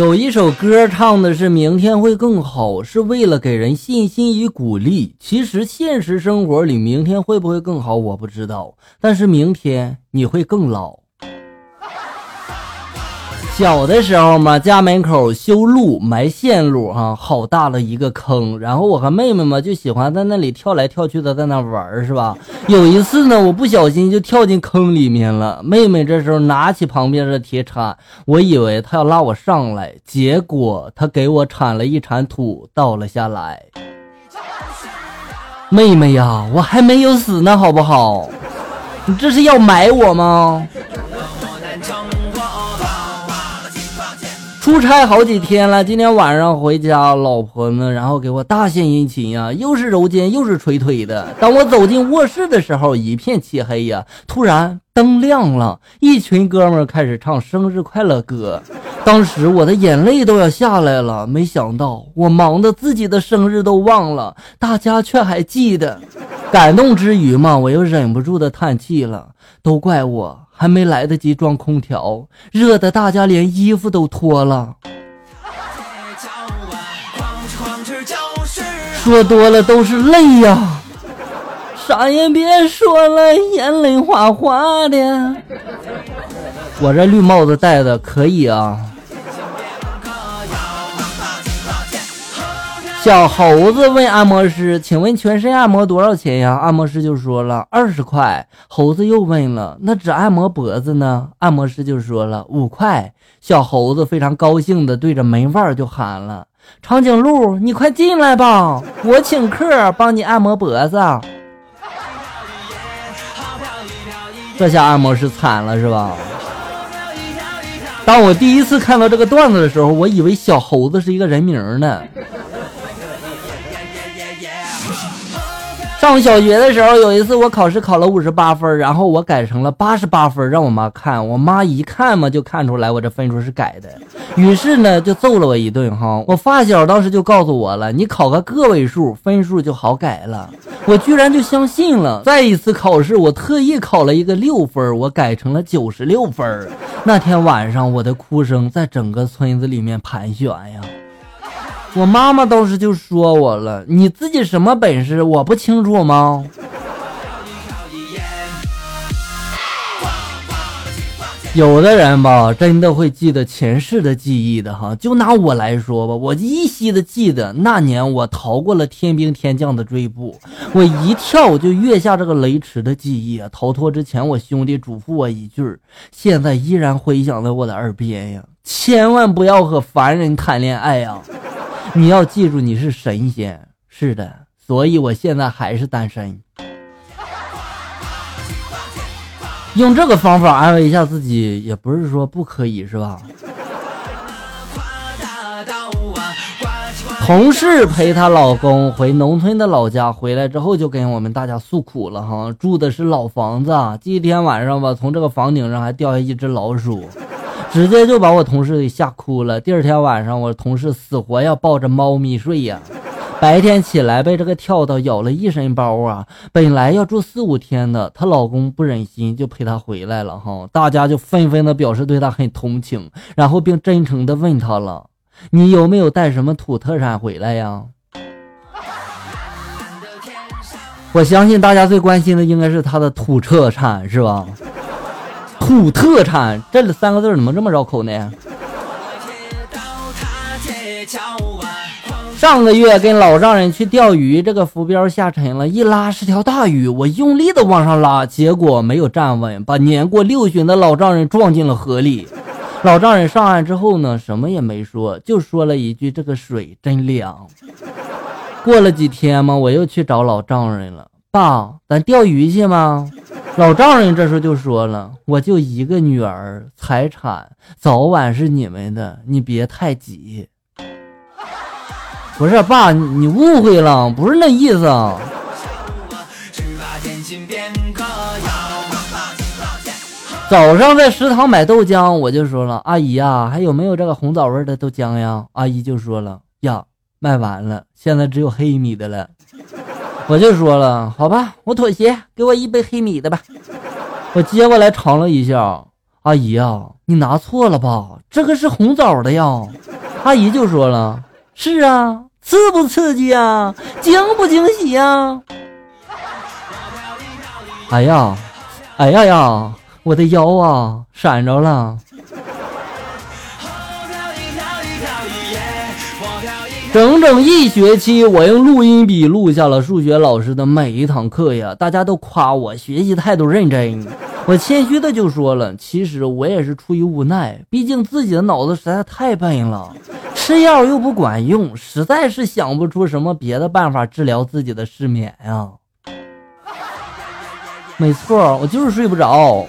有一首歌唱的是明天会更好，是为了给人信心与鼓励。其实现实生活里，明天会不会更好，我不知道。但是明天你会更老。小的时候嘛，家门口修路埋线路，哈，好大的一个坑。然后我和妹妹嘛就喜欢在那里跳来跳去的，在那玩是吧？有一次呢，我不小心就跳进坑里面了。妹妹这时候拿起旁边的铁铲，我以为她要拉我上来，结果她给我铲了一铲土倒了下来。妹妹呀，我还没有死呢，好不好？你 这是要埋我吗？出差好几天了，今天晚上回家，老婆呢，然后给我大献殷勤呀，又是揉肩又是捶腿的。当我走进卧室的时候，一片漆黑呀，突然灯亮了，一群哥们开始唱生日快乐歌。当时我的眼泪都要下来了，没想到我忙的自己的生日都忘了，大家却还记得。感动之余嘛，我又忍不住的叹气了，都怪我。还没来得及装空调，热的大家连衣服都脱了。说多了都是泪呀，啥也别说了，眼泪哗哗的。我这绿帽子戴的可以啊。小猴子问按摩师：“请问全身按摩多少钱呀？”按摩师就说了：“二十块。”猴子又问了：“那只按摩脖子呢？”按摩师就说了：“五块。”小猴子非常高兴的对着门外就喊了：“长颈鹿，你快进来吧，我请客帮你按摩脖子。”这下按摩师惨了是吧？当我第一次看到这个段子的时候，我以为小猴子是一个人名呢。上小学的时候，有一次我考试考了五十八分，然后我改成了八十八分，让我妈看。我妈一看嘛，就看出来我这分数是改的，于是呢就揍了我一顿。哈，我发小当时就告诉我了，你考个个位数，分数就好改了。我居然就相信了。再一次考试，我特意考了一个六分，我改成了九十六分。那天晚上，我的哭声在整个村子里面盘旋呀。我妈妈当时就说我了：“你自己什么本事，我不清楚吗？”有的人吧，真的会记得前世的记忆的哈。就拿我来说吧，我依稀的记得那年我逃过了天兵天将的追捕，我一跳就跃下这个雷池的记忆啊。逃脱之前，我兄弟嘱咐我一句，现在依然回响在我的耳边呀：千万不要和凡人谈恋爱呀！你要记住，你是神仙，是的，所以我现在还是单身。用这个方法安慰一下自己，也不是说不可以，是吧？同事陪她老公回农村的老家，回来之后就跟我们大家诉苦了哈，住的是老房子，今天晚上吧，从这个房顶上还掉下一只老鼠。直接就把我同事给吓哭了。第二天晚上，我同事死活要抱着猫咪睡呀。白天起来被这个跳蚤咬了一身包啊。本来要住四五天的，她老公不忍心，就陪她回来了哈。大家就纷纷的表示对她很同情，然后并真诚的问她了：“你有没有带什么土特产回来呀？”我相信大家最关心的应该是她的土特产，是吧？土特产这三个字怎么这么绕口呢？上个月跟老丈人去钓鱼，这个浮标下沉了，一拉是条大鱼，我用力的往上拉，结果没有站稳，把年过六旬的老丈人撞进了河里。老丈人上岸之后呢，什么也没说，就说了一句：“这个水真凉。”过了几天嘛，我又去找老丈人了，爸，咱钓鱼去吗？老丈人这时候就说了：“我就一个女儿，财产早晚是你们的，你别太急。”不是爸，你误会了，不是那意思啊。早上在食堂买豆浆，我就说了：“阿姨呀，还有没有这个红枣味的豆浆呀？”阿姨就说了：“呀，卖完了，现在只有黑米的了。”我就说了，好吧，我妥协，给我一杯黑米的吧。我接过来尝了一下，阿姨呀，你拿错了吧？这个是红枣的呀。”阿姨就说了：“是啊，刺不刺激呀？惊不惊喜呀？”哎呀，哎呀呀，我的腰啊，闪着了。整整一学期，我用录音笔录下了数学老师的每一堂课呀！大家都夸我学习态度认真，我谦虚的就说了，其实我也是出于无奈，毕竟自己的脑子实在太笨了，吃药又不管用，实在是想不出什么别的办法治疗自己的失眠呀。没错，我就是睡不着。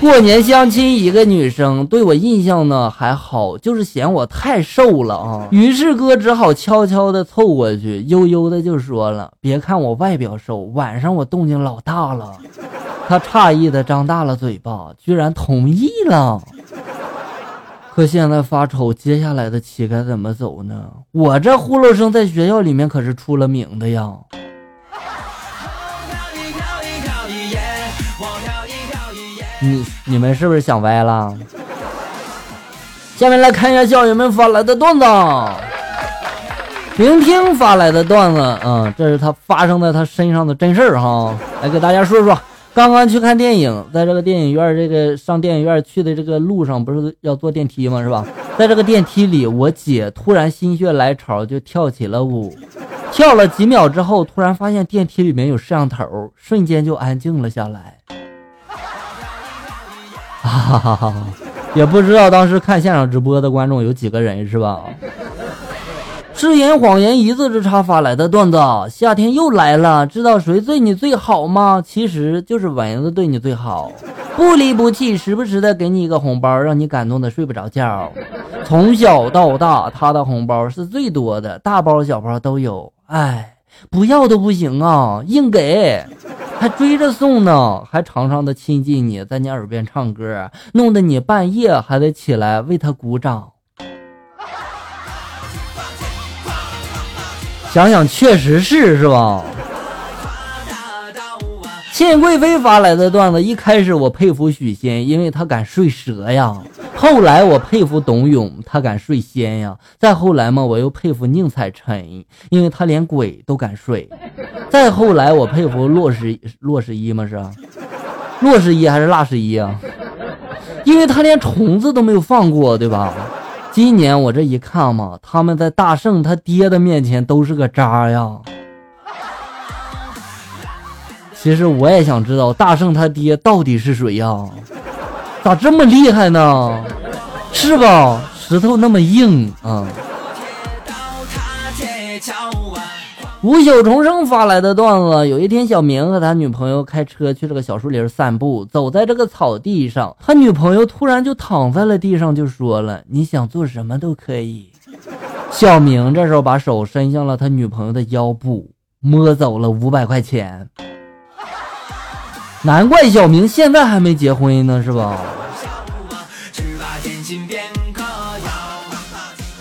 过年相亲，一个女生对我印象呢还好，就是嫌我太瘦了啊。于是哥只好悄悄的凑过去，悠悠的就说了：“别看我外表瘦，晚上我动静老大了。”他诧异的张大了嘴巴，居然同意了。可现在发愁，接下来的棋该怎么走呢？我这呼噜声在学校里面可是出了名的呀。你你们是不是想歪了？下面来看一下校友们发来的段子。聆听发来的段子，嗯，这是他发生在他身上的真事儿哈，来给大家说说。刚刚去看电影，在这个电影院这个上电影院去的这个路上，不是要坐电梯吗？是吧？在这个电梯里，我姐突然心血来潮就跳起了舞，跳了几秒之后，突然发现电梯里面有摄像头，瞬间就安静了下来。哈哈哈哈！也不知道当时看现场直播的观众有几个人，是吧？誓言谎言一字之差发来的段子，夏天又来了，知道谁对你最好吗？其实就是蚊子对你最好，不离不弃，时不时的给你一个红包，让你感动的睡不着觉。从小到大，他的红包是最多的，大包小包都有。哎，不要都不行啊，硬给。还追着送呢，还常常的亲近你，在你耳边唱歌，弄得你半夜还得起来为他鼓掌。想想确实是，是吧？倩贵妃发来的段子，一开始我佩服许仙，因为他敢睡蛇呀。后来我佩服董永，他敢睡仙呀。再后来嘛，我又佩服宁采臣，因为他连鬼都敢睡。再后来我佩服洛十洛十一嘛是？洛十一还是腊十一啊？因为他连虫子都没有放过，对吧？今年我这一看嘛，他们在大圣他爹的面前都是个渣呀。其实我也想知道大圣他爹到底是谁呀？咋这么厉害呢？是吧？石头那么硬啊！无朽重生发来的段子：有一天，小明和他女朋友开车去这个小树林散步，走在这个草地上，他女朋友突然就躺在了地上，就说了：“你想做什么都可以。”小明这时候把手伸向了他女朋友的腰部，摸走了五百块钱。难怪小明现在还没结婚呢，是吧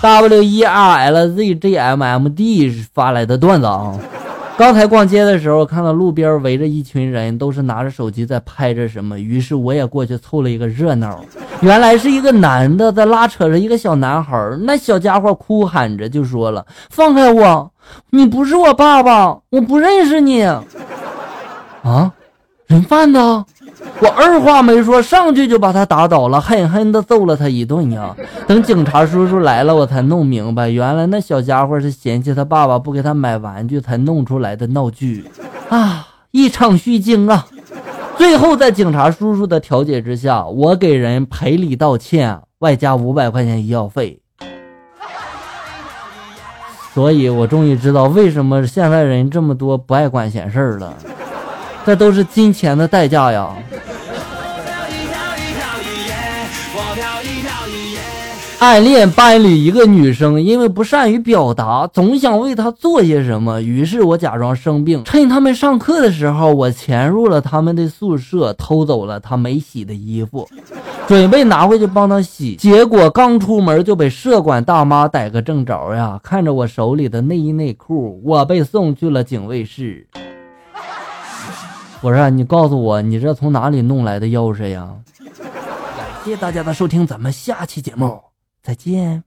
？W E R L Z G M M D 发来的段子啊！刚才逛街的时候，看到路边围着一群人，都是拿着手机在拍着什么，于是我也过去凑了一个热闹。原来是一个男的在拉扯着一个小男孩，那小家伙哭喊着就说了：“放开我，你不是我爸爸，我不认识你。”啊？人贩子，我二话没说，上去就把他打倒了，狠狠的揍了他一顿呀。等警察叔叔来了，我才弄明白，原来那小家伙是嫌弃他爸爸不给他买玩具才弄出来的闹剧啊！一场虚惊啊！最后在警察叔叔的调解之下，我给人赔礼道歉，外加五百块钱医药费。所以我终于知道为什么现在人这么多不爱管闲事儿了。这都是金钱的代价呀！暗恋班里一个女生，因为不善于表达，总想为她做些什么。于是我假装生病，趁他们上课的时候，我潜入了他们的宿舍，偷走了她没洗的衣服，准备拿回去帮她洗。结果刚出门就被舍管大妈逮个正着呀！看着我手里的内衣内裤，我被送去了警卫室。不是，你告诉我，你这从哪里弄来的钥匙呀？感谢大家的收听，咱们下期节目再见。